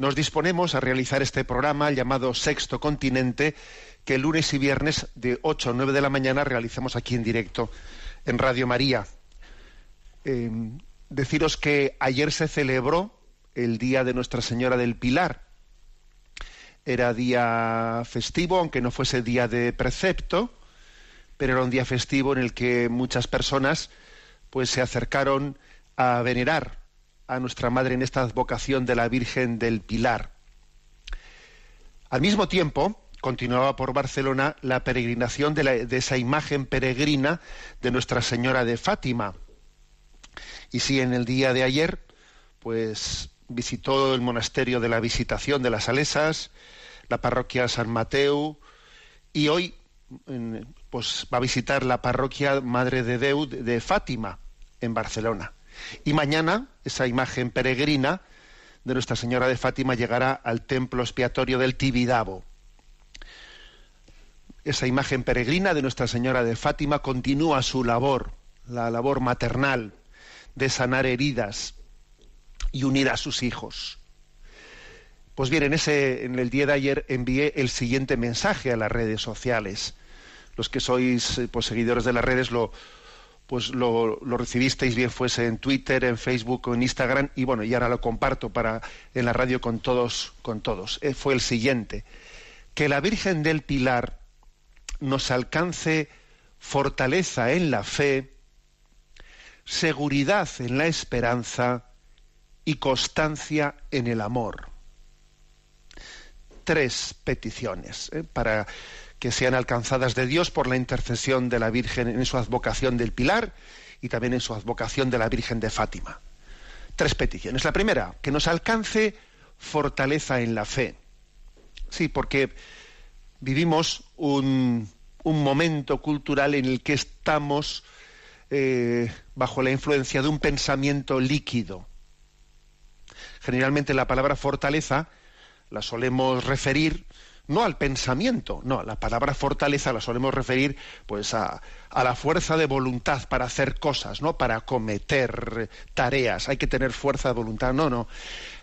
nos disponemos a realizar este programa llamado Sexto Continente, que lunes y viernes de 8 a 9 de la mañana realizamos aquí en directo en Radio María. Eh, deciros que ayer se celebró el Día de Nuestra Señora del Pilar. Era día festivo, aunque no fuese día de precepto, pero era un día festivo en el que muchas personas pues se acercaron a venerar a nuestra madre en esta advocación de la Virgen del Pilar. Al mismo tiempo, continuaba por Barcelona la peregrinación de, esa imagen peregrina de Nuestra Señora de Fátima. Y sí, en el día de ayer, pues visitó el monasterio de la Visitación de las Salesas, la parroquia San Mateo, y hoy pues va a visitar la parroquia Madre de Déu de de Fátima en Barcelona. Y mañana esa imagen peregrina de Nuestra Señora de Fátima llegará al templo expiatorio del Tibidabo. Esa imagen peregrina de Nuestra Señora de Fátima continúa su labor, la labor maternal de sanar heridas y unir a sus hijos. Pues bien, en, ese, en el día de ayer envié el siguiente mensaje a las redes sociales. Los que sois eh, pues, seguidores de las redes lo, pues lo, recibisteis bien fuese en Twitter, en Facebook o en Instagram y bueno, y ahora lo comparto para en la radio con todos, con todos. Eh, fue el siguiente: que la Virgen del Pilar nos alcance fortaleza en la fe, seguridad en la esperanza y constancia en el amor tres peticiones ¿eh? para que sean alcanzadas de Dios por la intercesión de la Virgen en su advocación del Pilar y también en su advocación de la Virgen de Fátima. Tres peticiones. La primera, que nos alcance fortaleza en la fe. Sí, porque vivimos un, momento cultural en el que estamos eh, bajo la influencia de un pensamiento líquido. Generalmente la palabra fortaleza la solemos referir no al pensamiento, no, la palabra fortaleza la solemos referir pues a, a la fuerza de voluntad para hacer cosas, ¿no? Para cometer tareas, hay que tener fuerza de voluntad, no, no.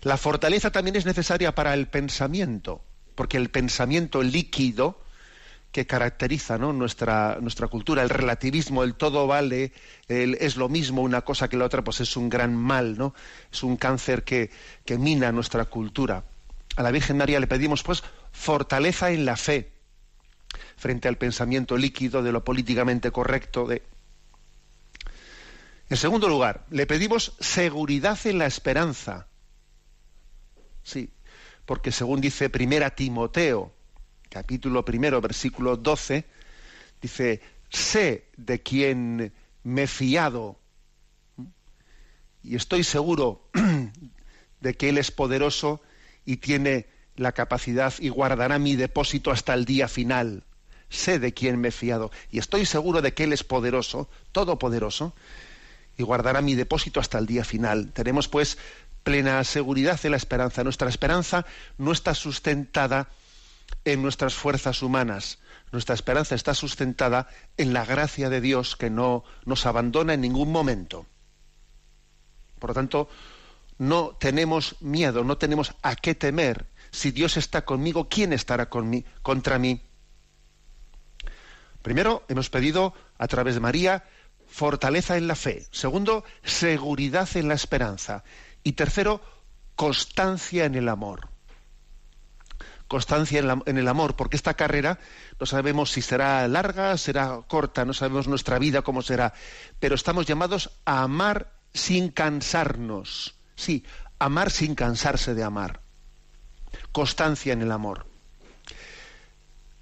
La fortaleza también es necesaria para el pensamiento, porque el pensamiento líquido que caracteriza nuestra, nuestra cultura, el relativismo, el todo vale, el es lo mismo una cosa que la otra, pues es un gran mal, ¿no? Es un cáncer que, que mina nuestra cultura. A la Virgen María le pedimos, pues, fortaleza en la fe frente al pensamiento líquido de lo políticamente correcto. De... En segundo lugar, le pedimos seguridad en la esperanza. Sí, porque según dice Primera Timoteo, capítulo primero, versículo 12, dice, sé de quién me he fiado y estoy seguro de que Él es poderoso y tiene la capacidad y guardará mi depósito hasta el día final. Sé de quién me he fiado y estoy seguro de que Él es poderoso, todopoderoso, y guardará mi depósito hasta el día final. Tenemos pues plena seguridad en la esperanza. Nuestra esperanza no está sustentada en nuestras fuerzas humanas. Nuestra esperanza está sustentada en la gracia de Dios que no nos abandona en ningún momento. Por lo tanto, no tenemos miedo, no tenemos a qué temer. Si Dios está conmigo, ¿quién estará conmi contra mí? Primero, hemos pedido a través de María fortaleza en la fe. Segundo, seguridad en la esperanza. Y tercero, constancia en el amor. constancia en, el amor, porque esta carrera no sabemos si será larga, será corta, no sabemos nuestra vida cómo será, pero estamos llamados a amar sin cansarnos. Sí, amar sin cansarse de amar. Constancia en el amor.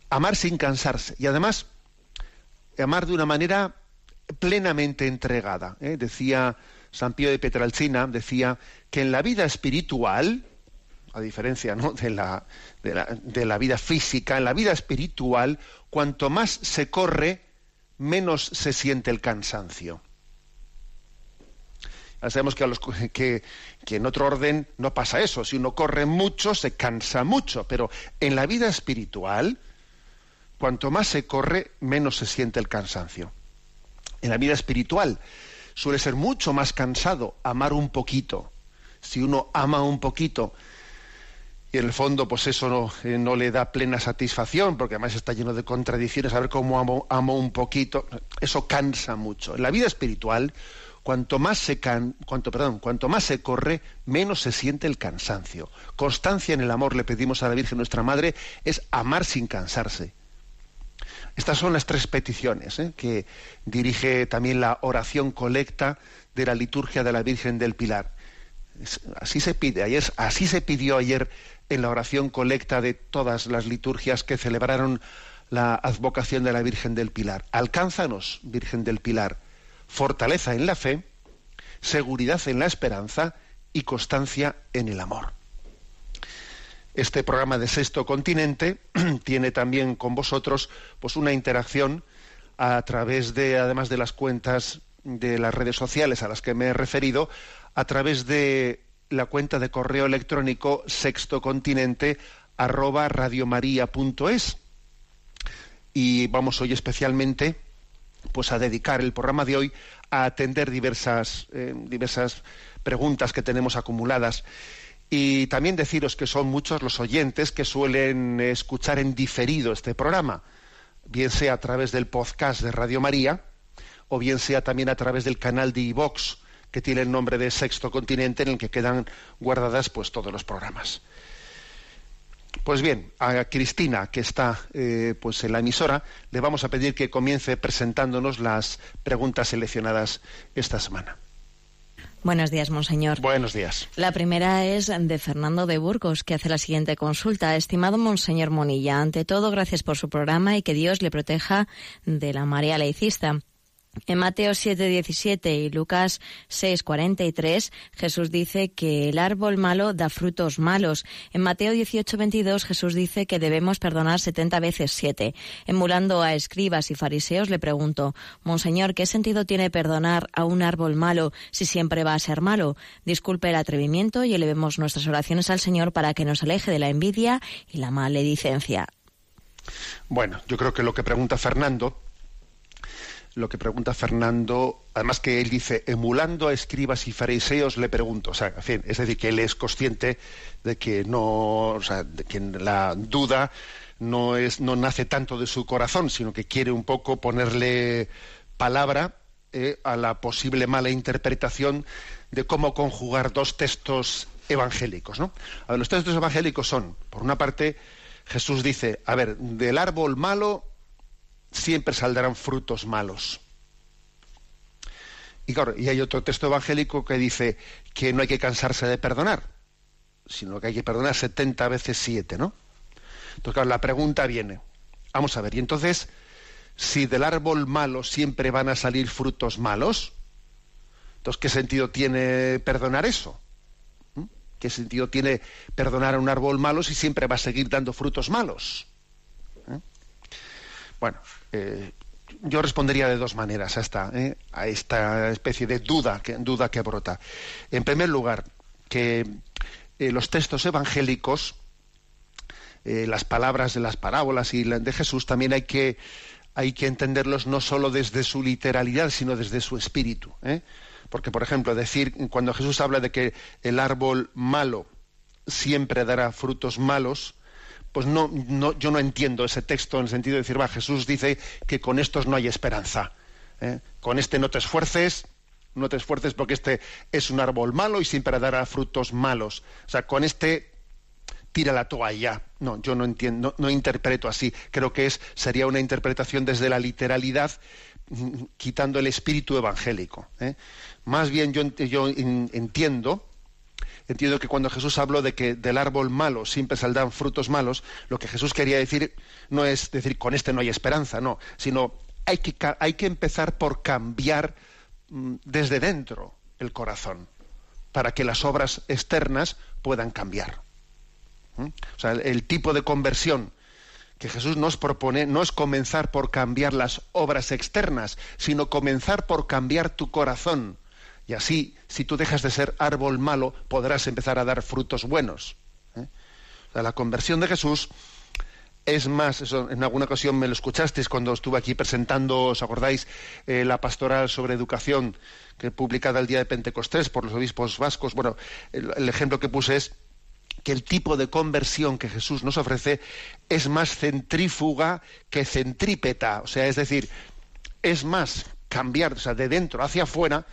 Amar sin cansarse. Y además, amar de una manera plenamente entregada. ¿eh? Decía San Pío de Petralcina, decía que en la vida espiritual, a diferencia de, la, de, la, vida física, en la vida espiritual, cuanto más se corre, menos se siente el cansancio. Ya sabemos que, a los, que, en otro orden no pasa eso. Si uno corre mucho, se cansa mucho. Pero en la vida espiritual, cuanto más se corre, menos se siente el cansancio. En la vida espiritual suele ser mucho más cansado amar un poquito. Si uno ama un poquito, y en el fondo pues eso no, eh, le da plena satisfacción porque además está lleno de contradicciones a ver cómo amo un poquito eso cansa mucho en la vida espiritual cuanto más se corre menos se siente el cansancio constancia en el amor le pedimos a la Virgen nuestra madre es amar sin cansarse estas son las tres peticiones ¿eh? que dirige también la oración colecta de la liturgia de la Virgen del Pilar así se pide ayer así se pidió ayer en la oración colecta de todas las liturgias que celebraron la advocación de la Virgen del Pilar. Alcánzanos, Virgen del Pilar, fortaleza en la fe, seguridad en la esperanza y constancia en el amor. Este programa de Sexto Continente tiene también con vosotros pues una interacción a través de además de las cuentas de las redes sociales a las que me he referido, a través de la cuenta de correo electrónico sextocontinente arroba radiomaria.es. Y vamos hoy especialmente pues a dedicar el programa de hoy a atender diversas, eh, diversas preguntas que tenemos acumuladas. Y también deciros que son muchos los oyentes que suelen escuchar en diferido este programa, bien sea a través del podcast de Radio María, o bien sea también a través del canal de iVox, que tiene el nombre de Sexto Continente, en el que quedan guardadas pues todos los programas. Pues bien, a Cristina, que está eh, pues en la emisora, le vamos a pedir que comience presentándonos las preguntas seleccionadas esta semana. Buenos días, monseñor. Buenos días. La primera es de Fernando de Burgos, que hace la siguiente consulta. Estimado monseñor Monilla, ante todo, gracias por su programa y que Dios le proteja de la marea laicista. En Mateo 7:17 y Lucas 6:43, Jesús dice que el árbol malo da frutos malos. En Mateo 18:22, Jesús dice que debemos perdonar 70 veces 7. Emulando a escribas y fariseos, le pregunto, Monseñor, ¿qué sentido tiene perdonar a un árbol malo si siempre va a ser malo? Disculpe el atrevimiento y elevemos nuestras oraciones al Señor para que nos aleje de la envidia y la maledicencia. Bueno, yo creo que lo que pregunta Fernando lo que pregunta Fernando, además que él dice, emulando a escribas y fariseos, le pregunto, o sea, es decir, que él es consciente de que no, o sea, de que la duda no es, no nace tanto de su corazón, sino que quiere un poco ponerle palabra eh, a la posible mala interpretación de cómo conjugar dos textos evangélicos, ¿no? A ver, los textos evangélicos son, por una parte, Jesús dice, a ver, del árbol malo siempre saldrán frutos malos. Y claro, y hay otro texto evangélico que dice que no hay que cansarse de perdonar, sino que hay que perdonar 70 veces 7, ¿no? Entonces, claro, la pregunta viene, vamos a ver, y entonces, si del árbol malo siempre van a salir frutos malos, entonces, ¿qué sentido tiene perdonar eso? ¿Mm? ¿Qué sentido tiene perdonar a un árbol malo si siempre va a seguir dando frutos malos? ¿Eh? Bueno, eh, yo respondería de dos maneras a esta, eh, a esta especie de duda que, duda que brota. En primer lugar, que eh, los textos evangélicos, las palabras de las parábolas y de Jesús también hay que, hay que entenderlos no solo desde su literalidad, sino desde su espíritu. Porque, por ejemplo, decir, cuando Jesús habla de que el árbol malo siempre dará frutos malos, pues no, yo no entiendo ese texto en el sentido de decir, va, Jesús dice que con estos no hay esperanza. ¿eh? Con este no te esfuerces, no te esfuerces porque este es un árbol malo y siempre dará frutos malos. O sea, con este tira la toalla. No, yo no entiendo, no, interpreto así. Creo que es sería una interpretación desde la literalidad, mm, quitando el espíritu evangélico. ¿eh? Más bien yo, yo entiendo entiendo que cuando Jesús habló de que del árbol malo siempre saldrán frutos malos, lo que Jesús quería decir no es decir con este no hay esperanza, no, sino hay que, hay que empezar por cambiar mm, desde dentro el corazón para que las obras externas puedan cambiar. ¿Mm? O sea, el tipo de conversión que Jesús nos propone no es comenzar por cambiar las obras externas, sino comenzar por cambiar tu corazón y así, si tú dejas de ser árbol malo, podrás empezar a dar frutos buenos. ¿eh? la conversión de Jesús es más, eso, en alguna ocasión me lo escuchasteis cuando estuve aquí presentando, ¿os acordáis? Eh, la pastoral sobre educación que publicada el día de Pentecostés por los obispos vascos. Bueno, el, ejemplo que puse es que el tipo de conversión que Jesús nos ofrece es más centrífuga que centrípeta. O sea, es decir, es más cambiar o sea, de dentro hacia afuera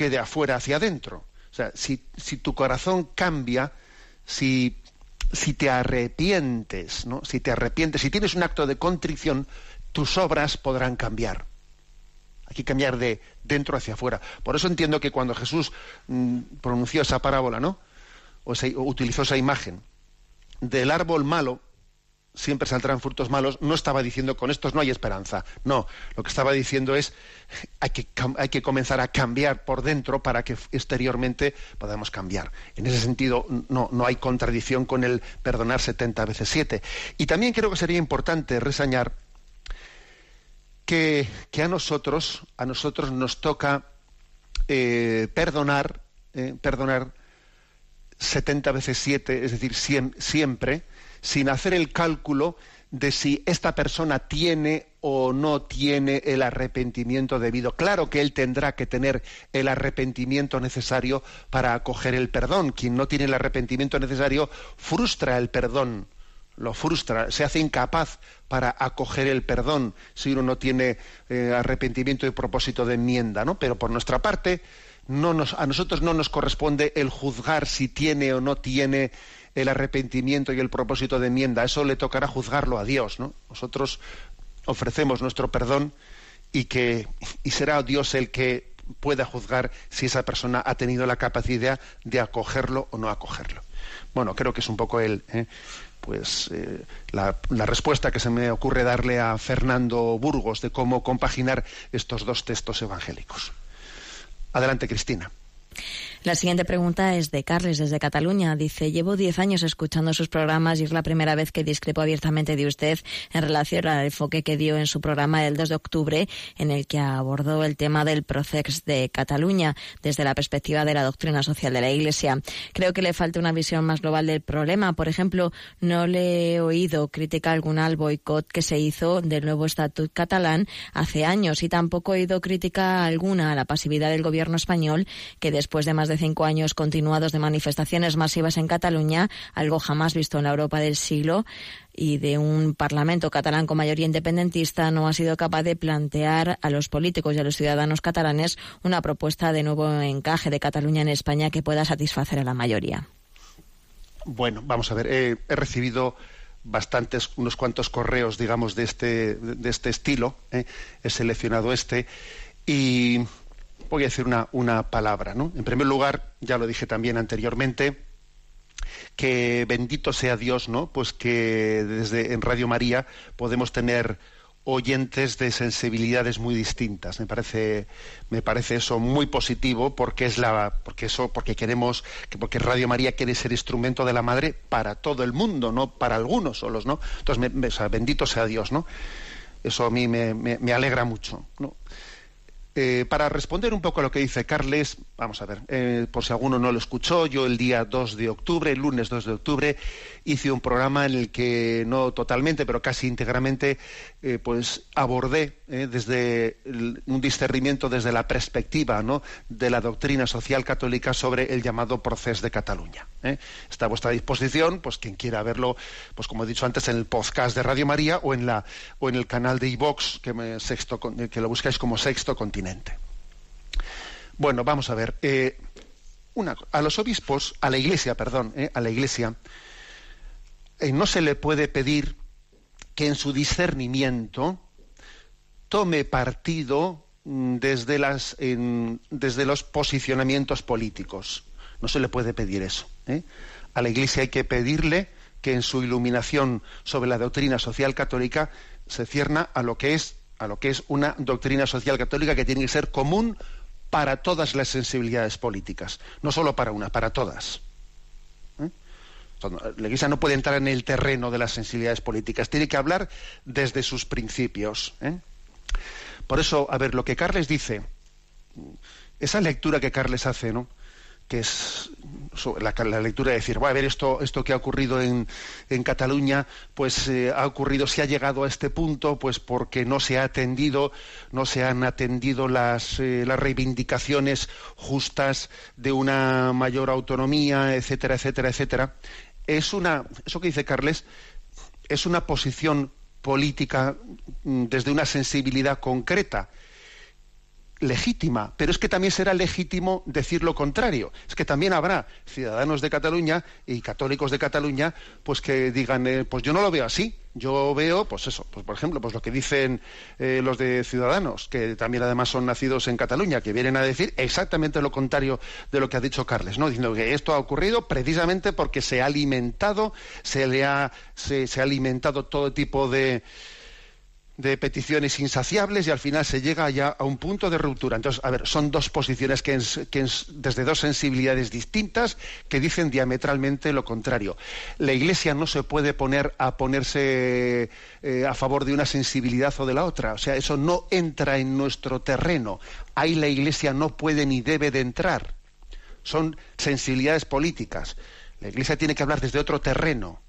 que de afuera hacia adentro. O sea, si, tu corazón cambia, si, si te arrepientes, ¿no? Si te arrepientes, si tienes un acto de contrición, tus obras podrán cambiar. Hay que cambiar de dentro hacia afuera. Por eso entiendo que cuando Jesús mm, pronunció esa parábola, ¿no? o utilizó esa imagen del árbol malo, siempre saldrán frutos malos, no estaba diciendo con estos no hay esperanza. No, lo que estaba diciendo es hay que, hay que comenzar a cambiar por dentro para que exteriormente podamos cambiar. En ese sentido, no, no hay contradicción con el perdonar 70 veces 7. Y también creo que sería importante reseñar que, a nosotros, a nosotros nos toca eh, perdonar, eh, perdonar 70 veces 7, es decir, siempre, sin hacer el cálculo de si esta persona tiene o no tiene el arrepentimiento debido. Claro que él tendrá que tener el arrepentimiento necesario para acoger el perdón. Quien no tiene el arrepentimiento necesario frustra el perdón, lo frustra, se hace incapaz para acoger el perdón si uno no tiene eh, arrepentimiento y propósito de enmienda, ¿no? Pero por nuestra parte, a nosotros no nos corresponde el juzgar si tiene o no tiene el arrepentimiento y el propósito de enmienda. Eso le tocará juzgarlo a Dios, ¿no? Nosotros ofrecemos nuestro perdón y que y será Dios el que pueda juzgar si esa persona ha tenido la capacidad de acogerlo o no acogerlo. Bueno, creo que es un poco el, ¿eh? pues eh, la, respuesta que se me ocurre darle a Fernando Burgos de cómo compaginar estos dos textos evangélicos. Adelante, Cristina. La siguiente pregunta es de Carles, desde Cataluña. Dice, llevo diez años escuchando sus programas y es la primera vez que discrepo abiertamente de usted en relación al enfoque que dio en su programa del 2 de octubre, en el que abordó el tema del procex de Cataluña desde la perspectiva de la doctrina social de la Iglesia. Creo que le falta una visión más global del problema. Por ejemplo, no le he oído crítica alguna al boicot que se hizo del nuevo estatut catalán hace años y tampoco he oído crítica alguna a la pasividad del gobierno español que después de más de cinco años continuados de manifestaciones masivas en Cataluña, algo jamás visto en la Europa del siglo, y de un Parlamento catalán con mayoría independentista no ha sido capaz de plantear a los políticos y a los ciudadanos catalanes una propuesta de nuevo encaje de Cataluña en España que pueda satisfacer a la mayoría. Bueno, vamos a ver, he recibido bastantes, unos cuantos correos, digamos, de este, de este estilo, ¿eh? he seleccionado este, y voy a decir una, una palabra. ¿no? En primer lugar, ya lo dije también anteriormente, que bendito sea Dios, ¿no? Pues que desde en Radio María podemos tener oyentes de sensibilidades muy distintas. Me parece, me parece eso muy positivo porque es la, porque eso, porque queremos, porque Radio María quiere ser instrumento de la Madre para todo el mundo, no para algunos solos, ¿no? Entonces, bendito sea Dios, ¿no? Eso a mí me, me, me alegra mucho, ¿no? Eh, para responder un poco a lo que dice Carles, vamos a ver, eh, por si alguno no lo escuchó, yo el día 2 de octubre, el lunes 2 de octubre, hice un programa en el que no totalmente, pero casi íntegramente, eh, pues abordé desde un discernimiento desde la perspectiva ¿no? de la doctrina social católica sobre el llamado proceso de Cataluña. Está a vuestra disposición, pues quien quiera verlo, pues como he dicho antes, en el podcast de Radio María o en la o en el canal de iVox que, que lo buscáis como Sexto Continente. Bueno, vamos a ver. Eh, a los obispos, a la Iglesia, perdón, eh, a la Iglesia, eh, no se le puede pedir que en su discernimiento tome partido mm, desde, los posicionamientos políticos. No se le puede pedir eso. ¿eh? A la Iglesia hay que pedirle que en su iluminación sobre la doctrina social católica se cierna a lo que es una doctrina social católica que tiene que ser común para todas las sensibilidades políticas, no solo para una, para todas. Iglesia no puede entrar en el terreno de las sensibilidades políticas, tiene que hablar desde sus principios. ¿eh? Por eso, a ver, lo que Carles dice, esa lectura que Carles hace, ¿no? que es la, lectura de decir, a ver, esto, esto que ha ocurrido en, en Cataluña, pues eh, ha ocurrido, se ha llegado a este punto, pues porque no se ha atendido, no se han atendido las, eh, las reivindicaciones justas de una mayor autonomía, etcétera, etcétera, etcétera. Es una, eso que dice Carles, es una posición política mm, desde una sensibilidad concreta legítima, pero es que también será legítimo decir lo contrario. Es que también habrá ciudadanos de Cataluña y católicos de Cataluña, pues que digan, eh, pues yo no lo veo así. Yo veo, pues eso, pues por ejemplo, pues lo que dicen eh, los de Ciudadanos, que también además son nacidos en Cataluña, que vienen a decir exactamente lo contrario de lo que ha dicho Carles, ¿no? Diciendo que esto ha ocurrido precisamente porque se ha alimentado, se le ha, se ha alimentado todo tipo de de peticiones insaciables y al final se llega ya a un punto de ruptura. Entonces, a ver, son dos posiciones que, desde dos sensibilidades distintas que dicen diametralmente lo contrario. La Iglesia no se puede poner a ponerse eh, a favor de una sensibilidad o de la otra. O sea, eso no entra en nuestro terreno. Ahí la Iglesia no puede ni debe de entrar. Son sensibilidades políticas. La Iglesia tiene que hablar desde otro terreno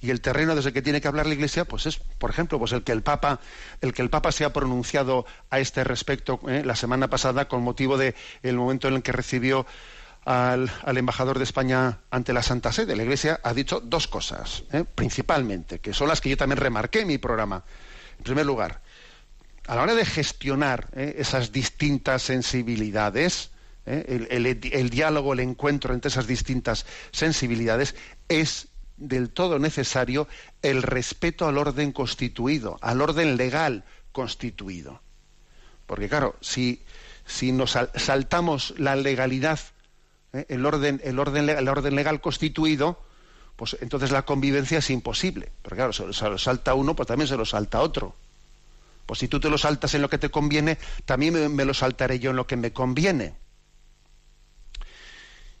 y el terreno desde que tiene que hablar la Iglesia, pues es, por ejemplo, pues el que el Papa, el que el Papa se ha pronunciado a este respecto eh, la semana pasada con motivo de el momento en el que recibió al, embajador de España ante la Santa Sede. La Iglesia ha dicho dos cosas, eh, principalmente, que son las que yo también remarqué en mi programa. En primer lugar, a la hora de gestionar eh, esas distintas sensibilidades, el, el diálogo, el encuentro entre esas distintas sensibilidades, es del todo necesario el respeto al orden constituido, al orden legal constituido. Porque claro, si, si nos saltamos la legalidad, ¿eh? el, orden, el, orden, el orden legal constituido, pues entonces la convivencia es imposible. Porque claro, se lo salta uno, pues también se lo salta otro. Pues si tú te lo saltas en lo que te conviene, también me lo saltaré yo en lo que me conviene.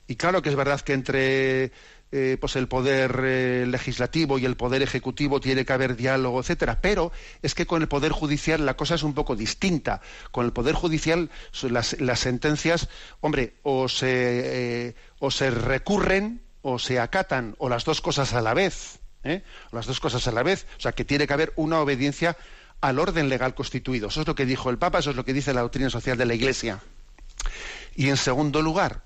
Y claro que es verdad que entre eh, pues el poder eh, legislativo y el poder ejecutivo tiene que haber diálogo, etcétera. Pero es que con el poder judicial la cosa es un poco distinta. Con el poder judicial las, sentencias, hombre, o se, eh, o se recurren o se acatan o las dos cosas a la vez, las dos cosas a la vez. O sea que tiene que haber una obediencia al orden legal constituido. Eso es lo que dijo el Papa, eso es lo que dice la doctrina social de la Iglesia. Y en segundo lugar,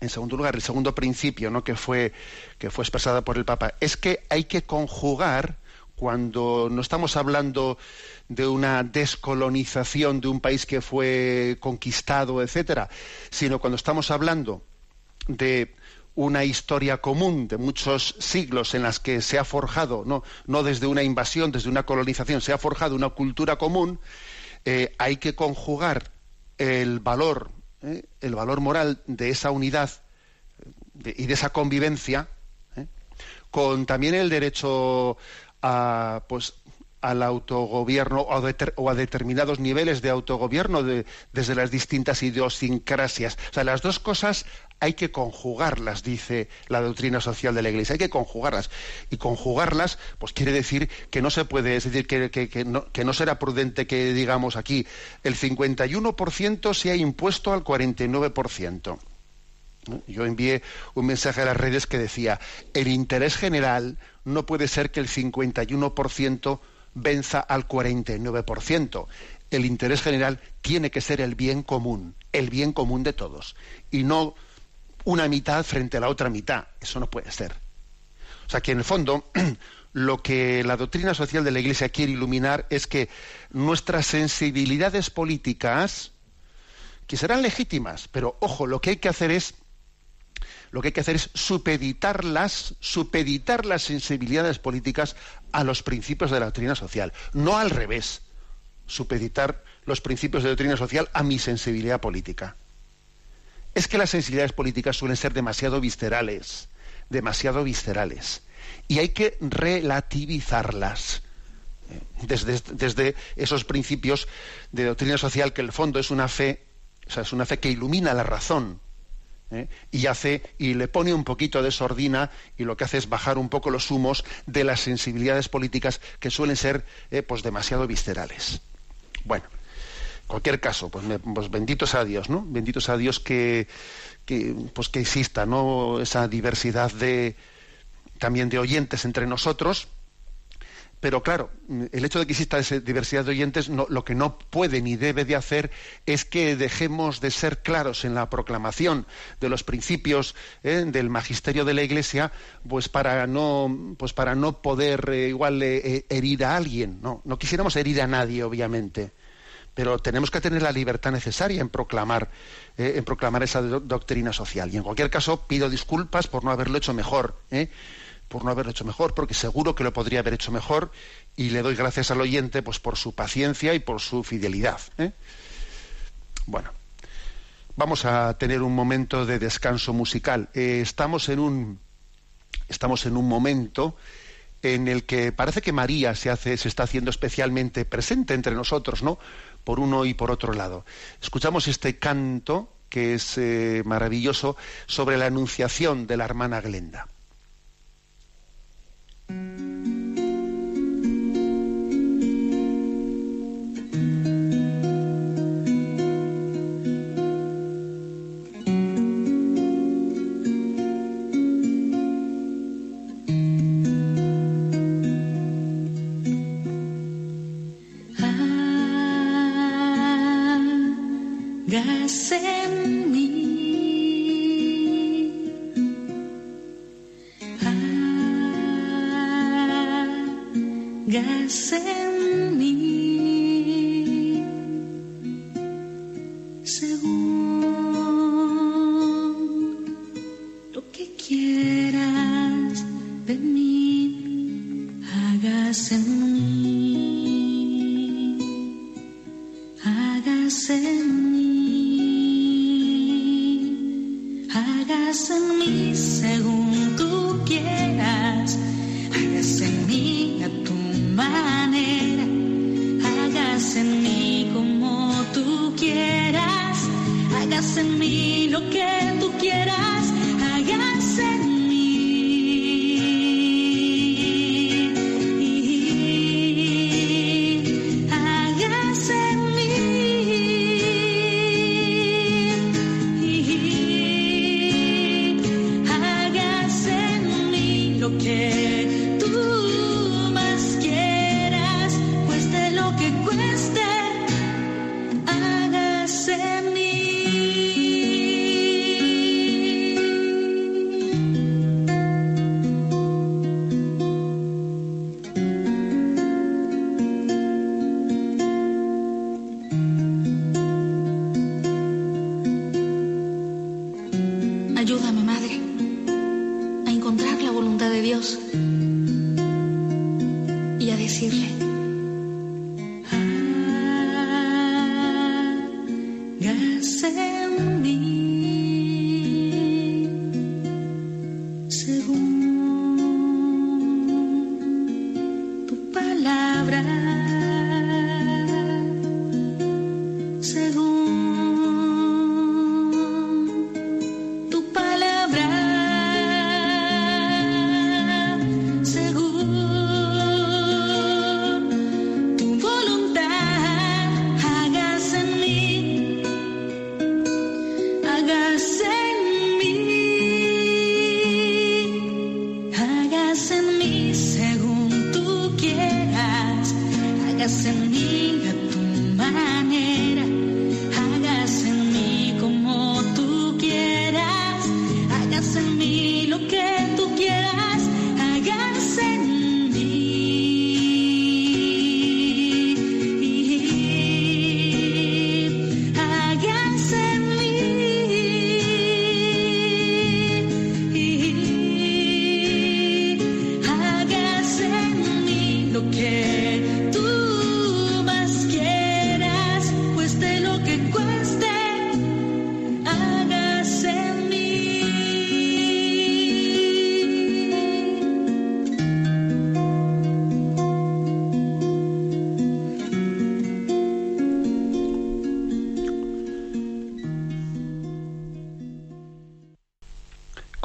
en segundo lugar, el segundo principio ¿no? que, fue, que fue expresado por el Papa, es que hay que conjugar cuando no estamos hablando de una descolonización de un país que fue conquistado, etcétera, sino cuando estamos hablando de una historia común de muchos siglos en las que se ha forjado, no, no desde una invasión, desde una colonización, se ha forjado una cultura común, eh, hay que conjugar el valor ¿eh? el valor moral de esa unidad y de esa convivencia ¿eh? con también el derecho a pues al autogobierno o, a determinados niveles de autogobierno desde las distintas idiosincrasias. O sea, las dos cosas hay que conjugarlas, dice la doctrina social de la Iglesia, hay que conjugarlas. Y conjugarlas, pues quiere decir que no se puede, es decir, que, no, que no, será prudente que digamos aquí el 51% se ha impuesto al 49%. Yo envié un mensaje a las redes que decía, el interés general no puede ser que el 51% venza al 49%. El interés general tiene que ser el bien común, el bien común de todos, y no una mitad frente a la otra mitad. Eso no puede ser. O sea que en el fondo lo que la doctrina social de la Iglesia quiere iluminar es que nuestras sensibilidades políticas, que serán legítimas, pero ojo, lo que hay que hacer es lo que hay que hacer es supeditar las, supeditar las sensibilidades políticas a los principios de la doctrina social, no al revés, supeditar los principios de doctrina social a mi sensibilidad política. Es que las sensibilidades políticas suelen ser demasiado viscerales, demasiado viscerales, y hay que relativizarlas eh, desde, desde esos principios de doctrina social que el fondo es una fe, o sea, es una fe que ilumina la razón, ¿eh? y hace y le pone un poquito de sordina y lo que hace es bajar un poco los humos de las sensibilidades políticas que suelen ser eh, pues demasiado viscerales. Bueno, en cualquier caso, pues, pues, benditos a Dios, ¿no? Benditos a Dios que, que pues que exista, ¿no? Esa diversidad de también de oyentes entre nosotros pero claro, el hecho de que exista esa diversidad de oyentes lo que no puede ni debe de hacer es que dejemos de ser claros en la proclamación de los principios ¿eh? del magisterio de la Iglesia, pues para no, pues para no poder eh, igual eh, herir a alguien. No, no quisiéramos herir a nadie, obviamente, pero tenemos que tener la libertad necesaria en proclamar, en proclamar esa doctrina social. Y en cualquier caso pido disculpas por no haberlo hecho mejor por no haberlo hecho mejor, porque seguro que lo podría haber hecho mejor y le doy gracias al oyente pues por su paciencia y por su fidelidad. ¿eh? Bueno, vamos a tener un momento de descanso musical. Eh, estamos en un estamos en un momento en el que parece que María se hace se está haciendo especialmente presente entre nosotros, ¿no? Por uno y por otro lado. Escuchamos este canto que es eh, maravilloso sobre la anunciación de la hermana Glenda. Y a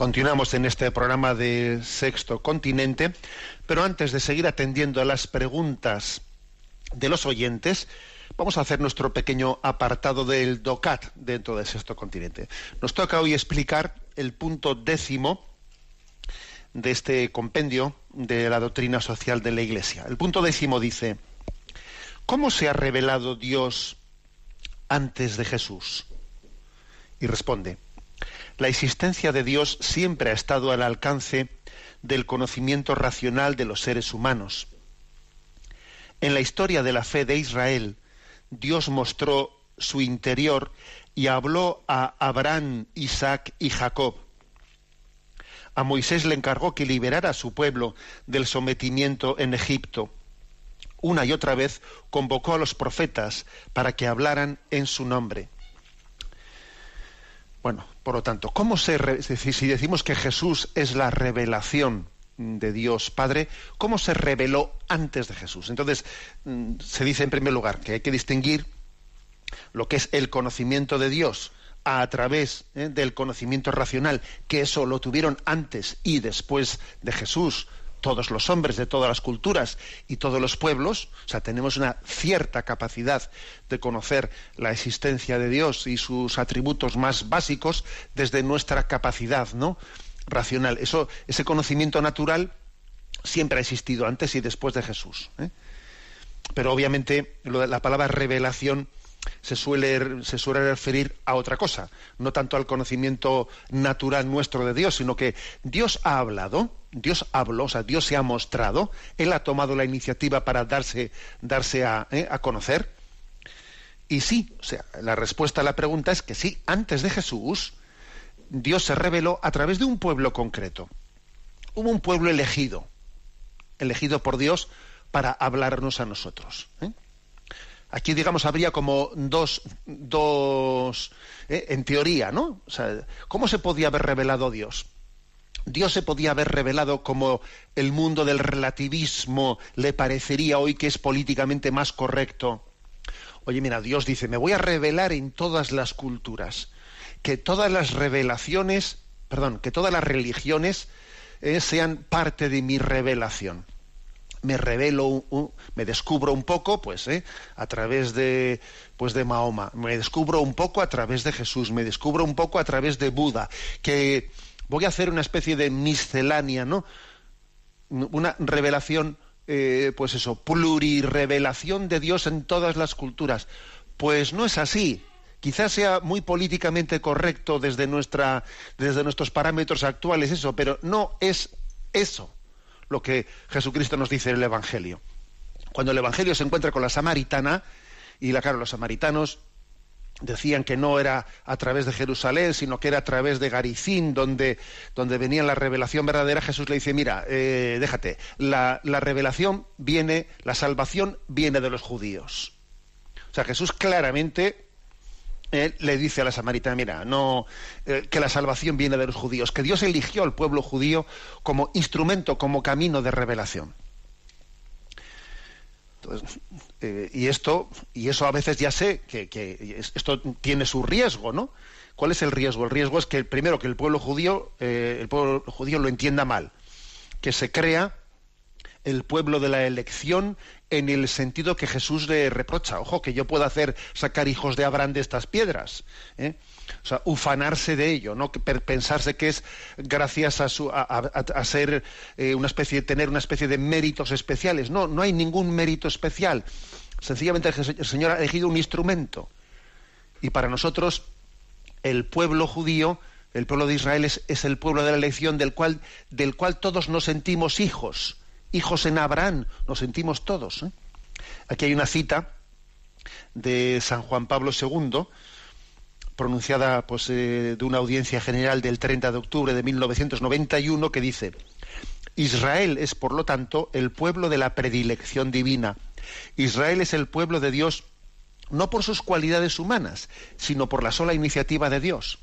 Continuamos en este programa de Sexto Continente, pero antes de seguir atendiendo a las preguntas de los oyentes, vamos a hacer nuestro pequeño apartado del DOCAT dentro de Sexto Continente. Nos toca hoy explicar el punto décimo de este compendio de la doctrina social de la Iglesia. El punto décimo dice, ¿cómo se ha revelado Dios antes de Jesús? Y responde, la existencia de Dios siempre ha estado al alcance del conocimiento racional de los seres humanos. En la historia de la fe de Israel, Dios mostró su interior y habló a Abraham, Isaac y Jacob. A Moisés le encargó que liberara a su pueblo del sometimiento en Egipto. Una y otra vez convocó a los profetas para que hablaran en su nombre. Bueno, por lo tanto, ¿cómo se si decimos que Jesús es la revelación de Dios Padre, cómo se reveló antes de Jesús? Entonces, mm, se dice en primer lugar que hay que distinguir lo que es el conocimiento de Dios a través ¿eh? del conocimiento racional, que eso lo tuvieron antes y después de Jesús, todos los hombres de todas las culturas y todos los pueblos, o sea, tenemos una cierta capacidad de conocer la existencia de Dios y sus atributos más básicos desde nuestra capacidad, ¿no? racional. Eso, ese conocimiento natural siempre ha existido antes y después de Jesús. ¿eh? Pero obviamente la palabra revelación se suele, se suele referir a otra cosa, no tanto al conocimiento natural nuestro de Dios, sino que Dios ha hablado, Dios habló, o sea, Dios se ha mostrado, Él ha tomado la iniciativa para darse, darse a, ¿eh? a conocer. Y sí, o sea, la respuesta a la pregunta es que sí, antes de Jesús, Dios se reveló a través de un pueblo concreto. Hubo un pueblo elegido, elegido por Dios para hablarnos a nosotros. ¿eh? Aquí, digamos, habría como dos, dos ¿eh? en teoría, ¿no? O sea, ¿cómo se podía haber revelado Dios? Dios se podía haber revelado como el mundo del relativismo le parecería hoy que es políticamente más correcto. Oye, mira, Dios dice, me voy a revelar en todas las culturas, que todas las revelaciones, perdón, que todas las religiones eh, sean parte de mi revelación me revelo, me descubro un poco, pues, ¿eh? a través de, pues, de Mahoma, me descubro un poco a través de Jesús, me descubro un poco a través de Buda, que voy a hacer una especie de miscelánea, ¿no? Una revelación, eh, pues eso, plurirrevelación de Dios en todas las culturas. Pues no es así. Quizás sea muy políticamente correcto desde, nuestra, desde nuestros parámetros actuales eso, pero no es eso lo que Jesucristo nos dice en el Evangelio. Cuando el Evangelio se encuentra con la samaritana, y la, claro, los samaritanos decían que no era a través de Jerusalén, sino que era a través de Garicín, donde, donde venía la revelación verdadera, Jesús le dice, mira, eh, déjate, la, la revelación viene, la salvación viene de los judíos. O sea, Jesús claramente le dice a la samaritana, mira, no, eh, que la salvación viene de los judíos, que Dios eligió al pueblo judío como instrumento, como camino de revelación. Eh, y esto, y eso a veces ya sé que, esto tiene su riesgo, ¿no? ¿Cuál es el riesgo? El riesgo es que primero que el pueblo judío, eh, el pueblo judío lo entienda mal, que se crea el pueblo de la elección en el sentido que Jesús le reprocha. Ojo, que yo puedo hacer sacar hijos de Abraham de estas piedras. ¿eh? O sea, ufanarse de ello, ¿no? Pensarse que es gracias a, su, a, ser eh, una especie, tener una especie de méritos especiales. No, no hay ningún mérito especial. Sencillamente el Señor ha elegido un instrumento. Y para nosotros, el pueblo judío, el pueblo de Israel es, es el pueblo de la elección del cual, del cual todos nos sentimos hijos hijos en Abraham, nos sentimos todos. ¿eh? Aquí hay una cita de San Juan Pablo II, pronunciada pues, eh, de una audiencia general del 30 de octubre de 1991, que dice, Israel es, por lo tanto, el pueblo de la predilección divina. Israel es el pueblo de Dios no por sus cualidades humanas, sino por la sola iniciativa de Dios.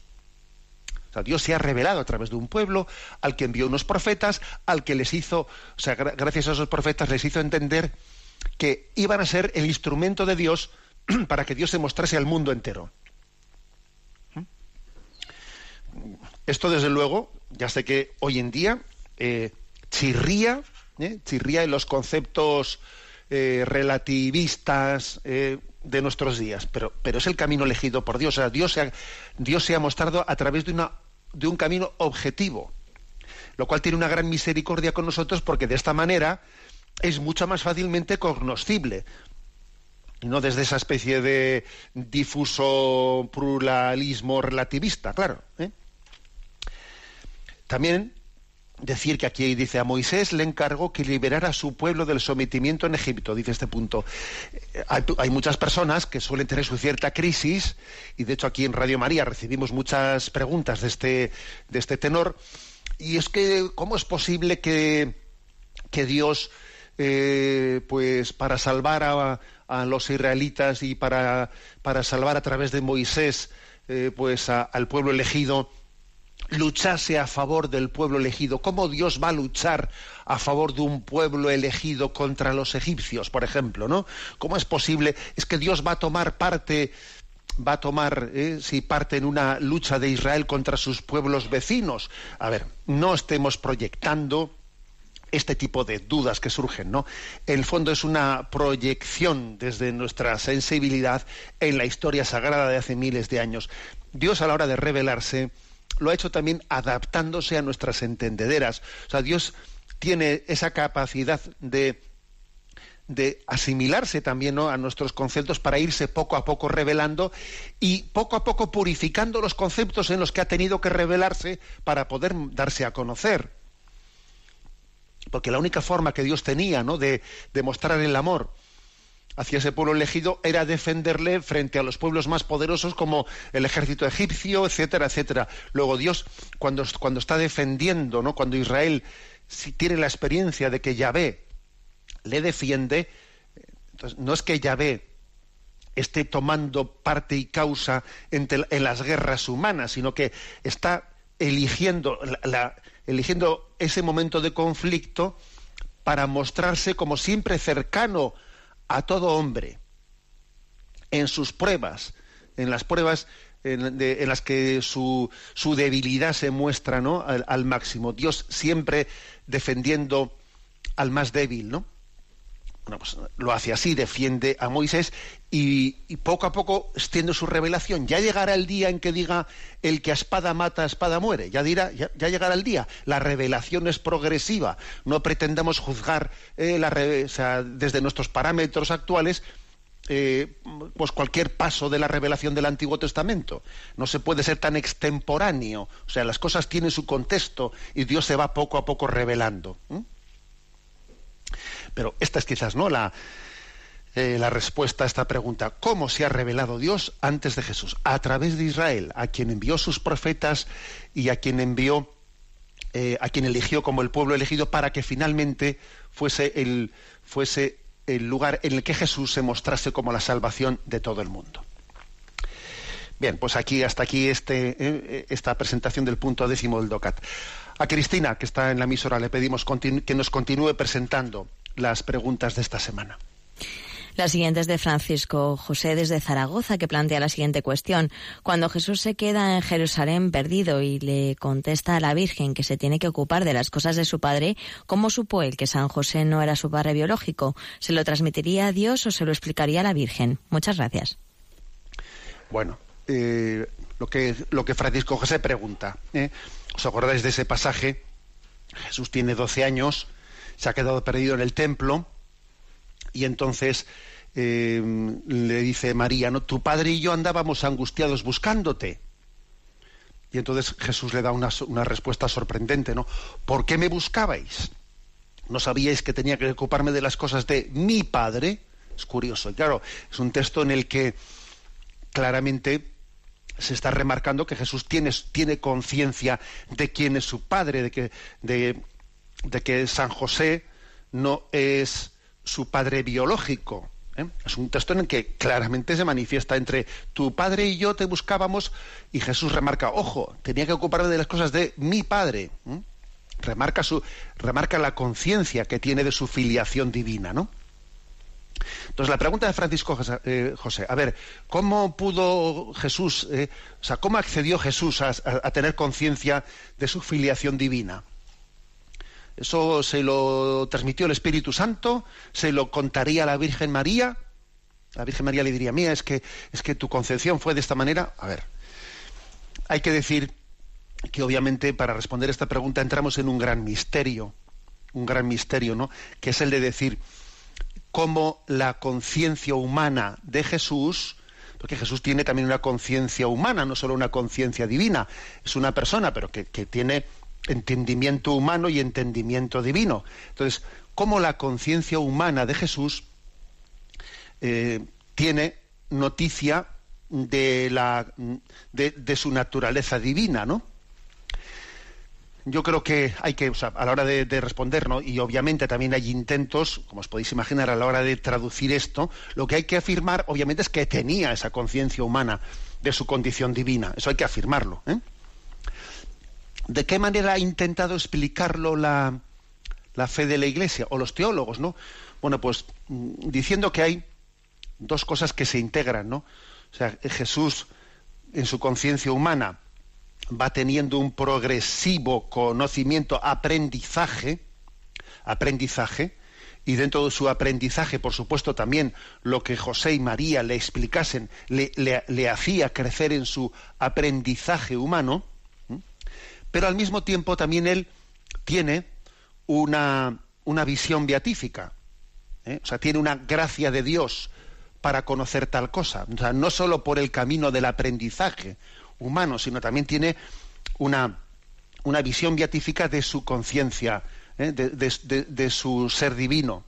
Dios se ha revelado a través de un pueblo al que envió unos profetas, al que les hizo, o sea, gracias a esos profetas les hizo entender que iban a ser el instrumento de Dios para que Dios se mostrase al mundo entero. Esto, desde luego, ya sé que hoy en día eh, chirría, ¿eh? chirría en los conceptos eh, relativistas de nuestros días, pero, pero es el camino elegido por Dios. Dios se ha, Dios se ha mostrado a través de, una, de un camino objetivo, lo cual tiene una gran misericordia con nosotros porque de esta manera es mucho más fácilmente cognoscible no desde esa especie de difuso pluralismo relativista, claro. ¿eh? También decir que aquí dice a Moisés le encargó que liberara a su pueblo del sometimiento en Egipto, dice este punto. Eh, hay, muchas personas que suelen tener su cierta crisis, y de hecho aquí en Radio María recibimos muchas preguntas de este, de este tenor, y es que, ¿cómo es posible que, que Dios, eh, pues para salvar a, a los israelitas y para, para salvar a través de Moisés eh, pues al pueblo elegido luchase a favor del pueblo elegido. ¿Cómo Dios va a luchar a favor de un pueblo elegido contra los egipcios, por ejemplo? ¿no? ¿Cómo es posible? Es que Dios va a tomar parte va a tomar eh, si parte en una lucha de Israel contra sus pueblos vecinos. A ver, no estemos proyectando este tipo de dudas que surgen, ¿no? En el fondo es una proyección desde nuestra sensibilidad en la historia sagrada de hace miles de años. Dios a la hora de revelarse lo ha hecho también adaptándose a nuestras entendederas. O sea, Dios tiene esa capacidad de de asimilarse también a nuestros conceptos para irse poco a poco revelando y poco a poco purificando los conceptos en los que ha tenido que revelarse para poder darse a conocer porque la única forma que Dios tenía ¿no? de demostrar el amor hacia ese pueblo elegido era defenderle frente a los pueblos más poderosos como el ejército egipcio, etcétera, etcétera. Luego Dios, cuando, cuando está defendiendo, ¿no? cuando Israel tiene la experiencia de que Yahvé le defiende, entonces, no es que Yahvé esté tomando parte y causa en, en las guerras humanas, sino que está eligiendo la eligiendo ese momento de conflicto para mostrarse como siempre cercano a todo hombre en sus pruebas, en las pruebas en, las que su, su, debilidad se muestra ¿no? al, al, máximo. Dios siempre defendiendo al más débil, ¿no? Pues lo hace así, defiende a Moisés y, poco a poco extiende su revelación. Ya llegará el día en que diga el que a espada mata, a espada muere. Ya dirá, ya, llegará el día. La revelación es progresiva. No pretendamos juzgar eh, desde nuestros parámetros actuales eh, pues cualquier paso de la revelación del Antiguo Testamento. No se puede ser tan extemporáneo. O sea, las cosas tienen su contexto y Dios se va poco a poco revelando. Pero esta es quizás no la, eh, la respuesta a esta pregunta. ¿Cómo se ha revelado Dios antes de Jesús? A través de Israel, a quien envió sus profetas y a quien envió, eh, a quien eligió como el pueblo elegido para que finalmente fuese el, fuese el lugar en el que Jesús se mostrase como la salvación de todo el mundo. Bien, pues aquí hasta aquí este, eh, esta presentación del punto décimo del DOCAT. A Cristina, que está en la emisora, le pedimos que nos continúe presentando las preguntas de esta semana. La siguiente es de Francisco José desde Zaragoza, que plantea la siguiente cuestión. Cuando Jesús se queda en Jerusalén perdido y le contesta a la Virgen que se tiene que ocupar de las cosas de su padre, ¿cómo supo él que San José no era su padre biológico? ¿Se lo transmitiría a Dios o se lo explicaría a la Virgen? Muchas gracias. Bueno, eh, lo, que, lo que Francisco José pregunta. ¿eh? ¿Os acordáis de ese pasaje? Jesús tiene 12 años se ha quedado perdido en el templo y entonces eh, le dice María, ¿no? Tu padre y yo andábamos angustiados buscándote. Y entonces Jesús le da una, respuesta sorprendente, ¿no? ¿Por qué me buscabais? ¿No sabíais que tenía que ocuparme de las cosas de mi padre? Es curioso. Claro, es un texto en el que claramente se está remarcando que Jesús tiene, tiene conciencia de quién es su padre, de que, de, de que San José no es su padre biológico. ¿eh? Es un texto en el que claramente se manifiesta entre tu padre y yo te buscábamos y Jesús remarca, ojo, tenía que ocuparme de las cosas de mi padre. ¿eh? Remarca, su, remarca la conciencia que tiene de su filiación divina, ¿no? Entonces, la pregunta de Francisco eh, José, a ver, ¿cómo pudo Jesús, eh, o sea, cómo accedió Jesús a, tener conciencia de su filiación divina? ¿Eso se lo transmitió el Espíritu Santo? ¿Se lo contaría a la Virgen María? La Virgen María le diría, mía, es que, es que tu concepción fue de esta manera. A ver, hay que decir que obviamente para responder esta pregunta entramos en un gran misterio, un gran misterio, ¿no? Que es el de decir, cómo la conciencia humana de Jesús, porque Jesús tiene también una conciencia humana, no solo una conciencia divina, es una persona, pero que, tiene entendimiento humano y entendimiento divino. Entonces, cómo la conciencia humana de Jesús eh, tiene noticia de, la, de, su naturaleza divina, ¿no? yo creo que hay que, a la hora de, responder, ¿no? y obviamente también hay intentos, como os podéis imaginar, a la hora de traducir esto, lo que hay que afirmar, obviamente, es que tenía esa conciencia humana de su condición divina. Eso hay que afirmarlo. ¿eh? ¿De qué manera ha intentado explicarlo la, la fe de la Iglesia o los teólogos, no? Bueno, pues mm, diciendo que hay dos cosas que se integran, ¿no? O sea, Jesús en su conciencia humana va teniendo un progresivo conocimiento, aprendizaje, aprendizaje, y dentro de su aprendizaje, por supuesto, también lo que José y María le explicasen le, le, hacía crecer en su aprendizaje humano, pero al mismo tiempo también él tiene una, una visión beatífica, ¿eh? o sea, tiene una gracia de Dios para conocer tal cosa, o sea, no solo por el camino del aprendizaje, humano, sino también tiene una, una visión beatífica de su conciencia, ¿eh? de, su ser divino.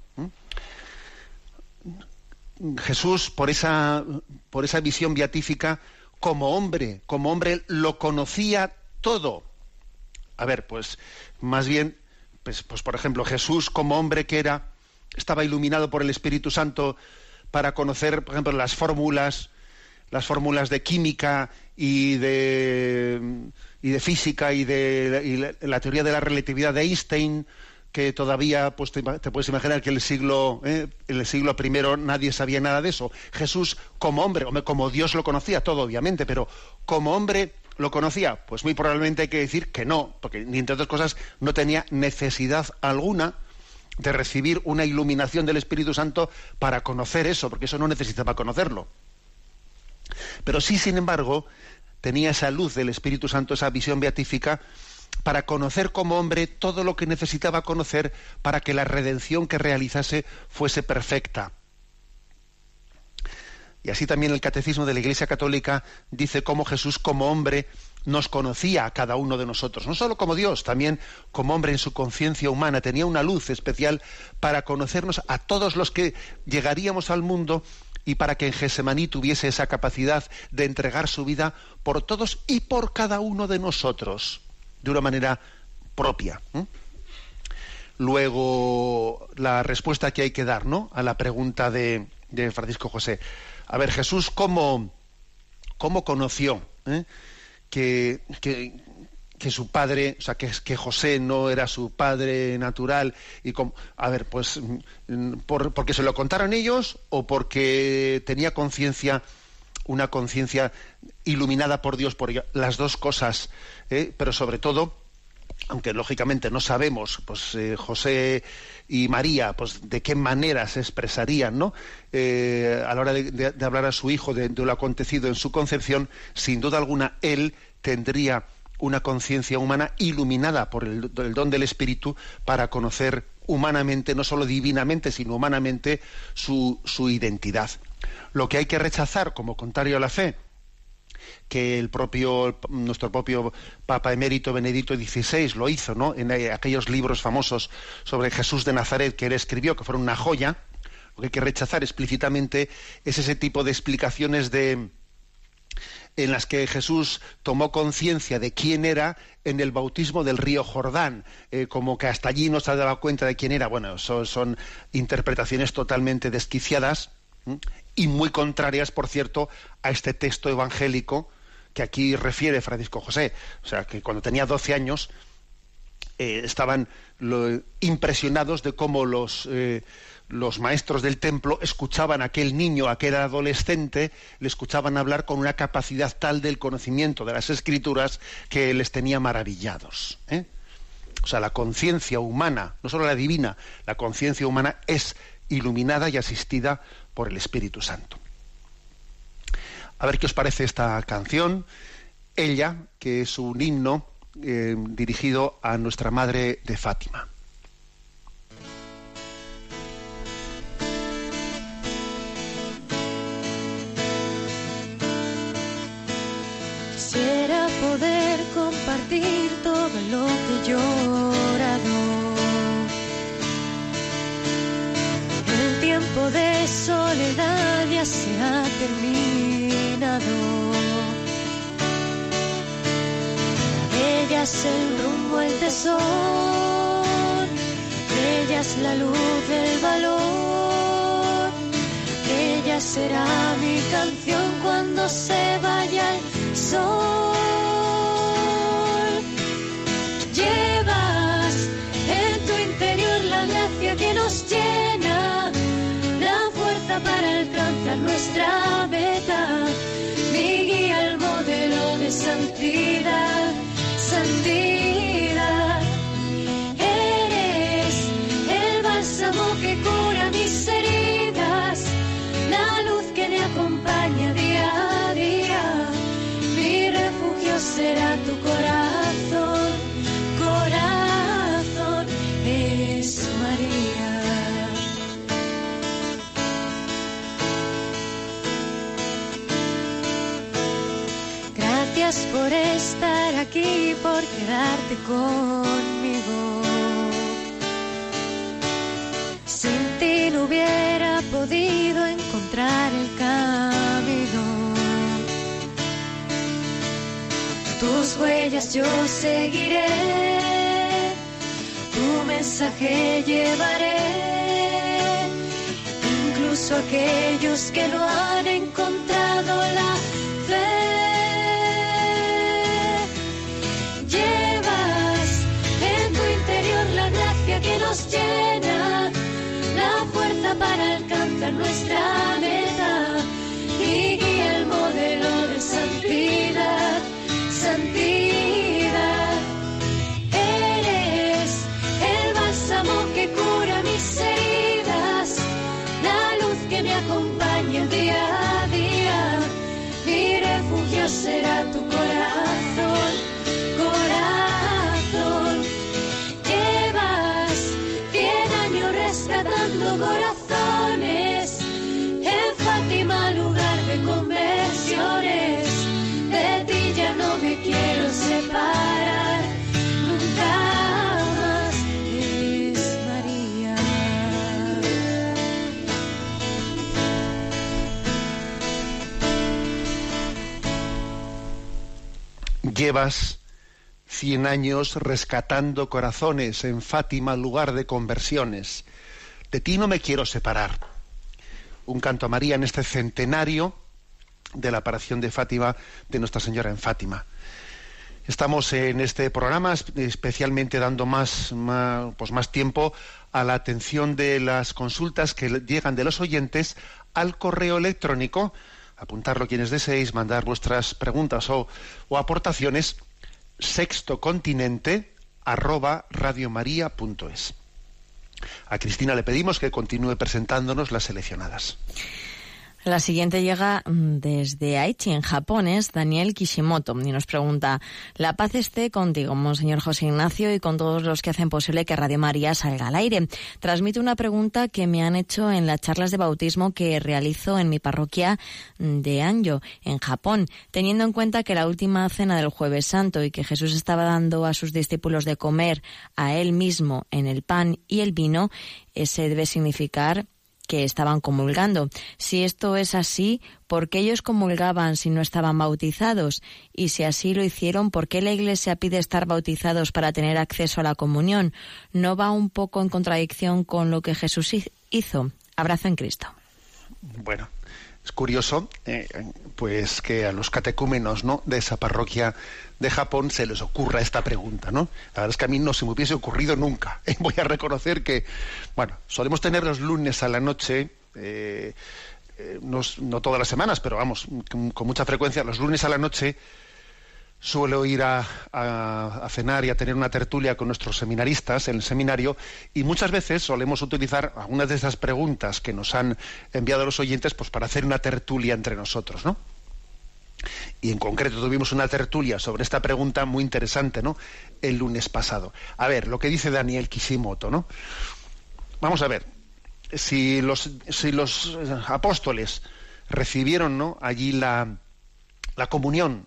Jesús, por esa, por esa visión beatífica, como hombre, como hombre, lo conocía todo. A ver, pues más bien, pues, pues por ejemplo, Jesús como hombre que era, estaba iluminado por el Espíritu Santo para conocer, por ejemplo, las fórmulas, las fórmulas de química y de, y de física y de la, teoría de la relatividad de Einstein, que todavía pues te, puedes imaginar que en el siglo eh, el siglo primero nadie sabía nada de eso. Jesús como hombre como Dios lo conocía todo obviamente pero como hombre lo conocía pues muy probablemente hay que decir que no porque ni entre otras cosas no tenía necesidad alguna de recibir una iluminación del Espíritu Santo para conocer eso porque eso no necesitaba conocerlo pero sí, sin embargo, tenía esa luz del Espíritu Santo, esa visión beatífica, para conocer como hombre todo lo que necesitaba conocer para que la redención que realizase fuese perfecta. Y así también el Catecismo de la Iglesia Católica dice cómo Jesús como hombre nos conocía a cada uno de nosotros, no solo como Dios, también como hombre en su conciencia humana, tenía una luz especial para conocernos a todos los que llegaríamos al mundo y para que en Gesemaní tuviese esa capacidad de entregar su vida por todos y por cada uno de nosotros, de una manera propia. Luego, la respuesta que hay que dar ¿no? a la pregunta de, Francisco José. A ver, Jesús, ¿cómo, cómo conoció ¿eh? que, que su padre, o sea, que, que José no era su padre natural, y a ver, pues, mm, por, porque se lo contaron ellos o porque tenía conciencia, una conciencia iluminada por Dios, por las dos cosas, ¿eh? pero sobre todo, aunque lógicamente no sabemos, pues eh, José y María, pues de qué manera se expresarían, ¿no? Eh, a la hora de, hablar a su hijo de, lo acontecido en su concepción, sin duda alguna él tendría una conciencia humana iluminada por el, don del Espíritu para conocer humanamente, no solo divinamente, sino humanamente, su, su identidad. Lo que hay que rechazar como contrario a la fe, que el propio nuestro propio Papa emérito Benedicto XVI lo hizo, ¿no? En aquellos libros famosos sobre Jesús de Nazaret que él escribió, que fueron una joya. Lo que hay que rechazar explícitamente es ese tipo de explicaciones de en las que Jesús tomó conciencia de quién era en el bautismo del río Jordán, eh, como que hasta allí no se dado cuenta de quién era. Bueno, son interpretaciones totalmente desquiciadas y muy contrarias, por cierto, a este texto evangélico que aquí refiere Francisco José. O sea, que cuando tenía 12 años, eh, estaban impresionados de cómo los, eh, los maestros del templo escuchaban a aquel niño, a aquel adolescente, le escuchaban hablar con una capacidad tal del conocimiento de las escrituras que les tenía maravillados. ¿eh? O sea, la conciencia humana, no solo la divina, la conciencia humana es iluminada y asistida por el Espíritu Santo. A ver qué os parece esta canción. Ella, que es un himno eh, dirigido a nuestra Madre de Fátima. Quisiera poder compartir todo lo que he de soledad ya se ha terminado. Ella es el rumbo, el tesoro, ella es la luz del valor, ella será mi canción cuando se vaya el sol. Llevas en tu interior la gracia que nos llena, nuestra meta, mi guía, el modelo de santidad santidad. Eres el bálsamo que cura mis heridas, la luz que me acompaña día a día. Mi refugio será Por estar aquí, por quedarte conmigo. Sin ti no hubiera podido encontrar el camino. Tus huellas yo seguiré, tu mensaje llevaré. Incluso aquellos que no han encontrado la fe. Para alcanzar nuestra meta y guía el modelo de santidad. Llevas cien años rescatando corazones en Fátima, lugar de conversiones. De ti no me quiero separar. Un canto a María en este centenario de la aparición de Fátima, de Nuestra Señora en Fátima. Estamos en este programa especialmente dando más, pues más tiempo a la atención de las consultas que llegan de los oyentes al correo electrónico apuntarlo quienes deseéis, mandar vuestras preguntas o, aportaciones, sextocontinente arroba radiomaria.es. A Cristina le pedimos que continúe presentándonos las seleccionadas. La siguiente llega desde Aichi, en Japón, es Daniel Kishimoto, y nos pregunta, la paz esté contigo, Monseñor José Ignacio, y con todos los que hacen posible que Radio María salga al aire. Transmito una pregunta que me han hecho en las charlas de bautismo que realizo en mi parroquia de Anjo, en Japón, teniendo en cuenta que la última cena del Jueves Santo y que Jesús estaba dando a sus discípulos de comer a él mismo en el pan y el vino, ese debe significar que estaban comulgando. Si esto es así, ¿por qué ellos comulgaban si no estaban bautizados? Y si así lo hicieron, ¿por qué la Iglesia pide estar bautizados para tener acceso a la comunión? ¿No va un poco en contradicción con lo que Jesús hizo? Abrazo en Cristo. Bueno, Es curioso, eh, pues que a los catecúmenos, ¿no? De esa parroquia de Japón se les ocurra esta pregunta, ¿no? La verdad es que a mí no se me hubiese ocurrido nunca. Voy a reconocer que, bueno, solemos tener los lunes a la noche. Eh, eh, no, todas las semanas, pero vamos, con mucha frecuencia, los lunes a la noche suelo ir a, cenar y a tener una tertulia con nuestros seminaristas en el seminario y muchas veces solemos utilizar algunas de esas preguntas que nos han enviado los oyentes pues para hacer una tertulia entre nosotros, ¿no? Y en concreto tuvimos una tertulia sobre esta pregunta muy interesante, ¿no? El lunes pasado. A ver, lo que dice Daniel Kishimoto, ¿no? Vamos a ver, si los, si los apóstoles recibieron, ¿no? Allí la, la comunión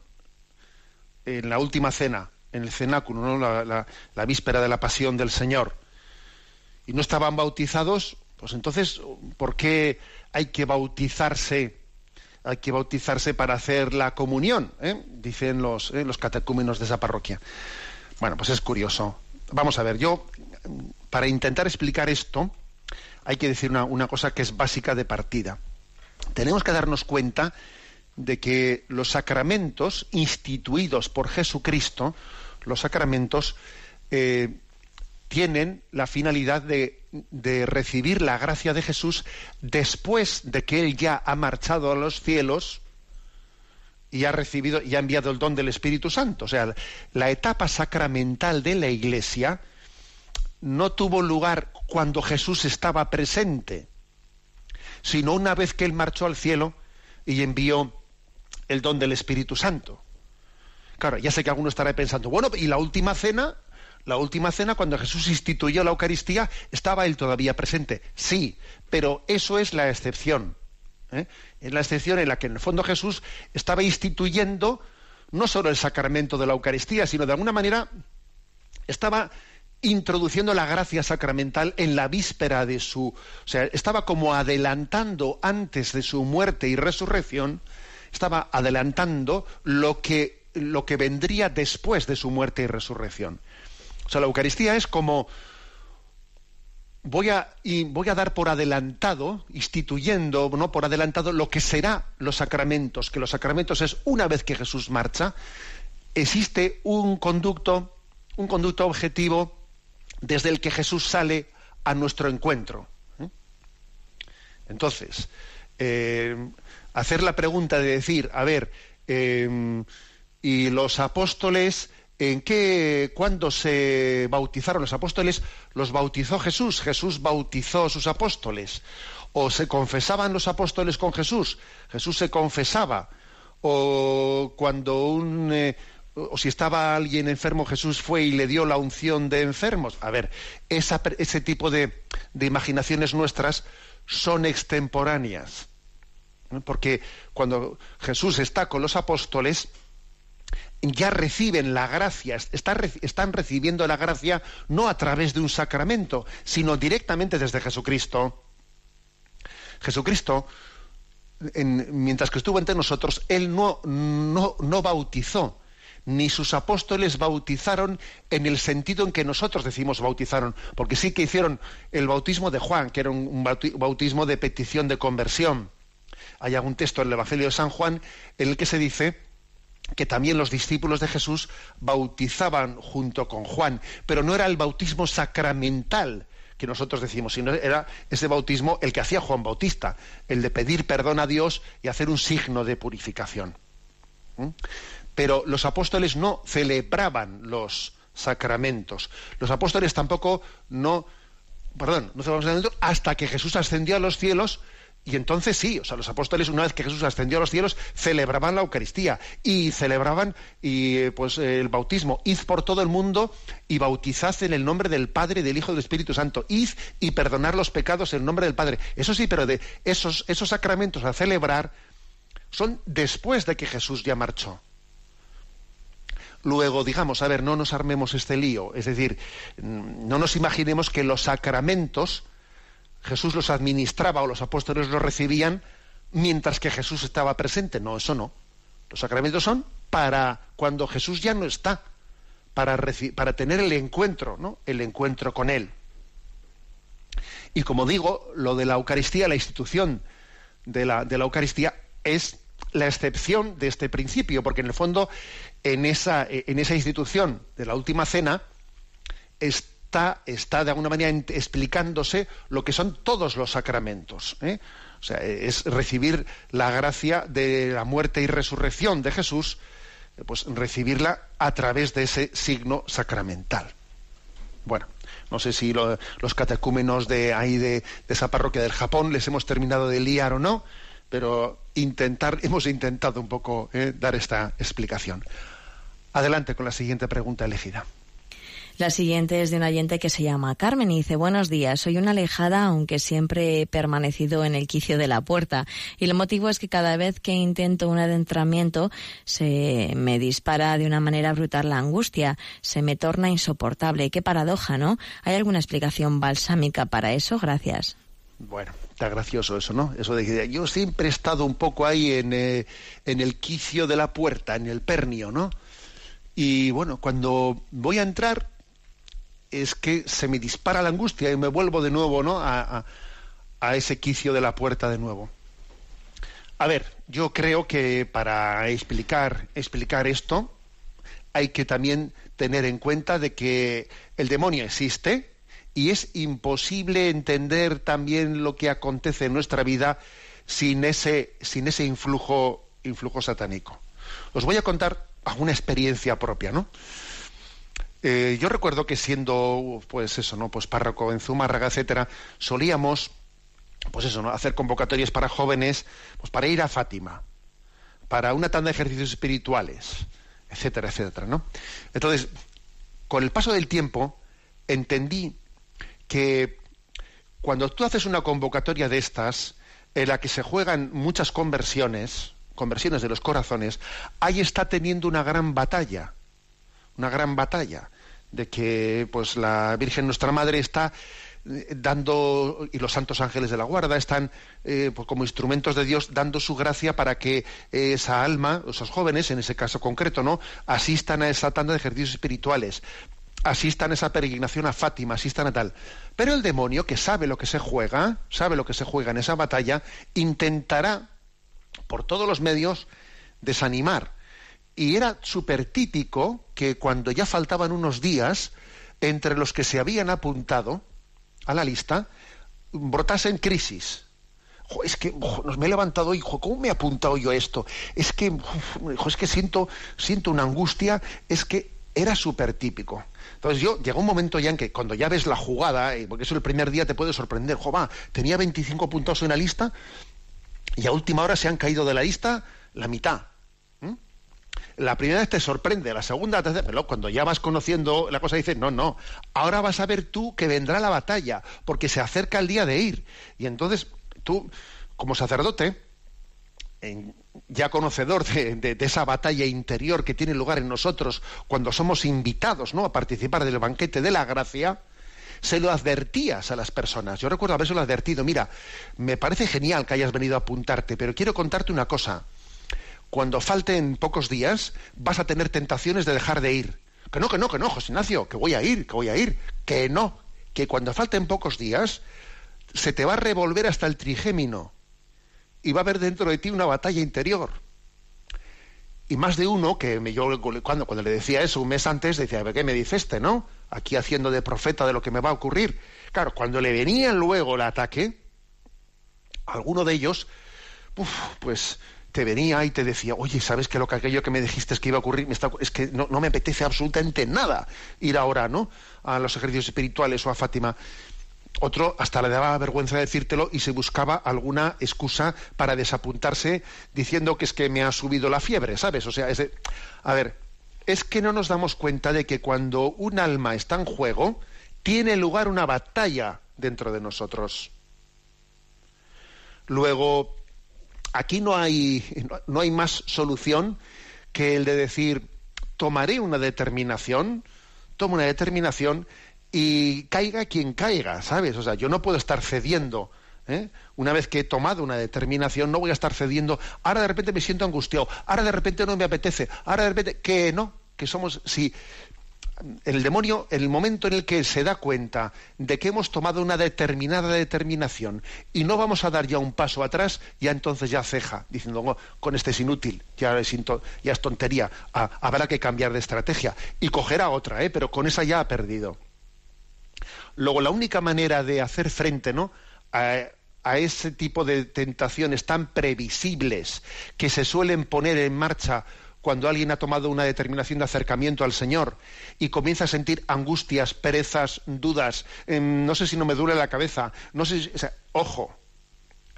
en la última cena, en el cenáculo, ¿no? la, víspera de la pasión del Señor, y no estaban bautizados, pues entonces, ¿por qué hay que bautizarse? Hay que bautizarse para hacer la comunión, ¿eh? dicen los, ¿eh? los catecúmenos de esa parroquia. Bueno, pues es curioso. Vamos a ver, yo, para intentar explicar esto, hay que decir una, una cosa que es básica de partida. Tenemos que darnos cuenta de que los sacramentos instituidos por Jesucristo, los sacramentos, eh, tienen la finalidad de, de, recibir la gracia de Jesús después de que Él ya ha marchado a los cielos y ha recibido y ha enviado el don del Espíritu Santo. O sea, la etapa sacramental de la Iglesia no tuvo lugar cuando Jesús estaba presente, sino una vez que Él marchó al cielo y envió el don del Espíritu Santo. Claro, ya sé que alguno estará pensando, bueno, y la última cena, la última cena, cuando Jesús instituyó la Eucaristía, ¿estaba él todavía presente? Sí, pero eso es la excepción. ¿eh? Es la excepción en la que en el fondo Jesús estaba instituyendo no solo el sacramento de la Eucaristía, sino de alguna manera estaba introduciendo la gracia sacramental en la víspera de su, o sea, estaba como adelantando antes de su muerte y resurrección estaba adelantando lo que, lo que vendría después de su muerte y resurrección. O sea, la Eucaristía es como voy a, y voy a dar por adelantado, instituyendo, no por adelantado, lo que será los sacramentos, que los sacramentos es una vez que Jesús marcha, existe un conducto, un conducto objetivo desde el que Jesús sale a nuestro encuentro. ¿eh? Entonces, eh, hacer la pregunta de decir, a ver, eh, y los apóstoles, ¿en qué, cuándo se bautizaron los apóstoles? Los bautizó Jesús, Jesús bautizó a sus apóstoles. O se confesaban los apóstoles con Jesús, Jesús se confesaba. O cuando un... Eh, o si estaba alguien enfermo, Jesús fue y le dio la unción de enfermos. A ver, esa, ese tipo de imaginaciones nuestras son extemporáneas porque cuando Jesús está con los apóstoles, ya reciben la gracia, están recibiendo la gracia no a través de un sacramento, sino directamente desde Jesucristo. Jesucristo, en, mientras que estuvo entre nosotros, Él no, no, no bautizó, ni sus apóstoles bautizaron en el sentido en que nosotros decimos bautizaron, porque sí que hicieron el bautismo de Juan, que era un bautismo de petición de conversión hay algún texto en el Evangelio de San Juan en el que se dice que también los discípulos de Jesús bautizaban junto con Juan, pero no era el bautismo sacramental que nosotros decimos, sino era ese bautismo el que hacía Juan Bautista, el de pedir perdón a Dios y hacer un signo de purificación. ¿Mm? Pero los apóstoles no celebraban los sacramentos. Los apóstoles tampoco no, perdón, no celebraban hasta que Jesús ascendió a los cielos y entonces sí, o sea, los apóstoles, una vez que Jesús ascendió a los cielos, celebraban la Eucaristía y celebraban y, pues, el bautismo. Id por todo el mundo y bautizad en el nombre del Padre, del Hijo y del Espíritu Santo. Id y perdonar los pecados en el nombre del Padre. Eso sí, pero de esos, esos sacramentos a celebrar son después de que Jesús ya marchó. Luego, digamos, a ver, no nos armemos este lío. Es decir, no nos imaginemos que los sacramentos Jesús los administraba o los apóstoles los recibían mientras que Jesús estaba presente. No, eso no. Los sacramentos son para cuando Jesús ya no está, para, tener el encuentro, ¿no? El encuentro con Él. Y como digo, lo de la Eucaristía, la institución de la, Eucaristía es la excepción de este principio, porque en el fondo en esa, en esa institución de la última cena está, está de alguna manera explicándose lo que son todos los sacramentos. ¿eh? O sea, es recibir la gracia de la muerte y resurrección de Jesús, pues recibirla a través de ese signo sacramental. Bueno, no sé si los catecúmenos de ahí de, esa parroquia del Japón les hemos terminado de liar o no, pero intentar, hemos intentado un poco eh, dar esta explicación. Adelante con la siguiente pregunta elegida. La siguiente es de un oyente que se llama Carmen y dice, buenos días, soy una alejada aunque siempre he permanecido en el quicio de la puerta y el motivo es que cada vez que intento un adentramiento se me dispara de una manera brutal la angustia, se me torna insoportable. Qué paradoja, ¿no? ¿Hay alguna explicación balsámica para eso? Gracias. Bueno, está gracioso eso, ¿no? Eso de que yo siempre he estado un poco ahí en, eh, en el quicio de la puerta, en el pernio, ¿no? Y bueno, cuando voy a entrar, es que se me dispara la angustia y me vuelvo de nuevo ¿no? a, ese quicio de la puerta de nuevo. A ver, yo creo que para explicar, explicar esto hay que también tener en cuenta de que el demonio existe y es imposible entender también lo que acontece en nuestra vida sin ese, sin ese influjo, influjo satánico. Os voy a contar alguna experiencia propia, ¿no? Eh, yo recuerdo que siendo, pues eso, ¿no? Pues párroco en Zumárraga, etcétera, solíamos, pues eso, ¿no? Hacer convocatorias para jóvenes, pues para ir a Fátima, para una tanda de ejercicios espirituales, etcétera, etcétera, ¿no? Entonces, con el paso del tiempo, entendí que cuando tú haces una convocatoria de estas, en la que se juegan muchas conversiones, conversiones de los corazones, ahí está teniendo una gran batalla, una gran batalla de que pues la Virgen nuestra Madre está eh, dando y los santos ángeles de la guarda están eh, pues, como instrumentos de Dios dando su gracia para que esa alma, esos jóvenes en ese caso concreto, no asistan a esa tanda de ejercicios espirituales, asistan a esa peregrinación a Fátima, asistan a tal. Pero el demonio que sabe lo que se juega, sabe lo que se juega en esa batalla, intentará por todos los medios desanimar y era súper típico que cuando ya faltaban unos días, entre los que se habían apuntado a la lista, brotasen crisis. es que nos me he levantado hoy, ¿cómo me he apuntado yo a esto? Es que, es que siento, siento una angustia, es que era súper típico. Entonces yo, llegó un momento ya en que cuando ya ves la jugada, eh, porque eso el primer día te puede sorprender, jo, tenía 25 puntos en la lista y a última hora se han caído de la lista la mitad la primera vez te sorprende, la segunda, la tercera, pero cuando ya vas conociendo la cosa dices, no, no, ahora vas a ver tú que vendrá la batalla, porque se acerca el día de ir. Y entonces tú, como sacerdote, ya conocedor de, esa batalla interior que tiene lugar en nosotros cuando somos invitados ¿no? a participar del banquete de la gracia, se lo advertías a las personas. Yo recuerdo haberse lo advertido, mira, me parece genial que hayas venido a apuntarte, pero quiero contarte una cosa cuando falten pocos días, vas a tener tentaciones de dejar de ir. Que no, que no, que no, José Ignacio, que voy a ir, que voy a ir. Que no, que cuando falten pocos días, se te va a revolver hasta el trigémino y va a haber dentro de ti una batalla interior. Y más de uno que me, yo cuando, cuando le decía eso un mes antes decía, qué me dice este, ¿no? Aquí haciendo de profeta de lo que me va a ocurrir. Claro, cuando le venía luego el ataque, alguno de ellos, pues te venía y te decía, oye, ¿sabes que lo que aquello que me dijiste es que iba a ocurrir? es que no, me apetece absolutamente nada ir ahora, ¿no? A los ejercicios espirituales o a Fátima. Otro hasta le daba vergüenza decírtelo y se buscaba alguna excusa para desapuntarse diciendo que es que me ha subido la fiebre, ¿sabes? O sea, es a ver, es que no nos damos cuenta de que cuando un alma está en juego, tiene lugar una batalla dentro de nosotros. Luego, aquí no hay, no hay más solución que el de decir, tomaré una determinación, tomo una determinación y caiga quien caiga, ¿sabes? O sea, yo no puedo estar cediendo. ¿eh? Una vez que he tomado una determinación, no voy a estar cediendo. Ahora de repente me siento angustiado. Ahora de repente no me apetece. Ahora de repente. Que no, que somos. Si el demonio, el momento en el que se da cuenta de que hemos tomado una determinada determinación y no vamos a dar ya un paso atrás, ya entonces ya ceja, diciendo, "Oh, con este es inútil, ya es, tontería, habrá que cambiar de estrategia. Y cogerá otra, ¿eh? pero con esa ya ha perdido. Luego, la única manera de hacer frente ¿no? a ese tipo de tentaciones tan previsibles que se suelen poner en marcha cuando alguien ha tomado una determinación de acercamiento al Señor y comienza a sentir angustias, perezas, dudas, em, no sé si no me duele la cabeza, no sé si, ojo,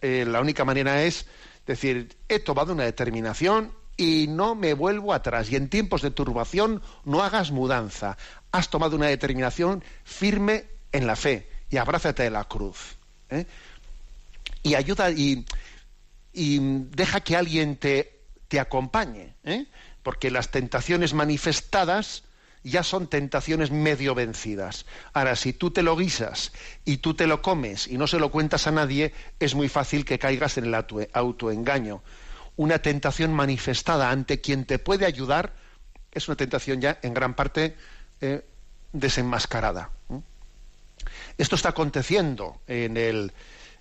eh, la única manera es decir, he tomado una determinación y no me vuelvo atrás. Y en tiempos de turbación no hagas mudanza. Has tomado una determinación firme en la fe y abrázate de la cruz. ¿eh? Y ayuda y deja que alguien te, te acompañe, ¿eh? porque las tentaciones manifestadas ya son tentaciones medio vencidas. Ahora, si tú te lo guisas y tú te lo comes y no se lo cuentas a nadie, es muy fácil que caigas en el auto- autoengaño. Una tentación manifestada ante quien te puede ayudar es una tentación ya en gran parte eh, desenmascarada. ¿eh? Esto está aconteciendo en el,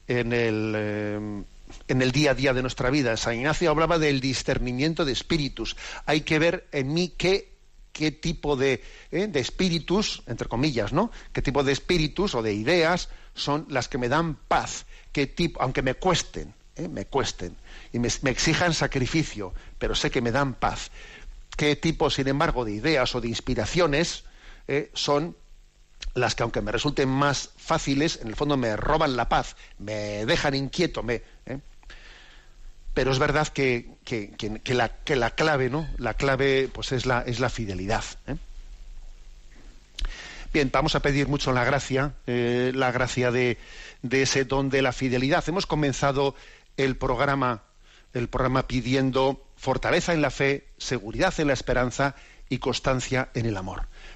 en el, eh, en el día a día de nuestra vida. San Ignacio hablaba del discernimiento de espíritus. Hay que ver en mí qué, qué tipo de, eh, de espíritus, entre comillas, ¿no? Qué tipo de espíritus o de ideas son las que me dan paz. Qué tipo, aunque me cuesten, ¿eh? me cuesten y me, exijan sacrificio, pero sé que me dan paz. Qué tipo, sin embargo, de ideas o de inspiraciones eh, son las que aunque me resulten más fáciles, en el fondo me roban la paz, me dejan inquieto, me, ¿eh? pero es verdad que, que- que- la, que la clave, ¿no? La clave, pues es la, es la fidelidad. ¿eh? Bien, vamos a pedir mucho la gracia, eh, la gracia de, de ese don de la fidelidad. Hemos comenzado el programa, el programa pidiendo fortaleza en la fe, seguridad en la esperanza y constancia en el amor.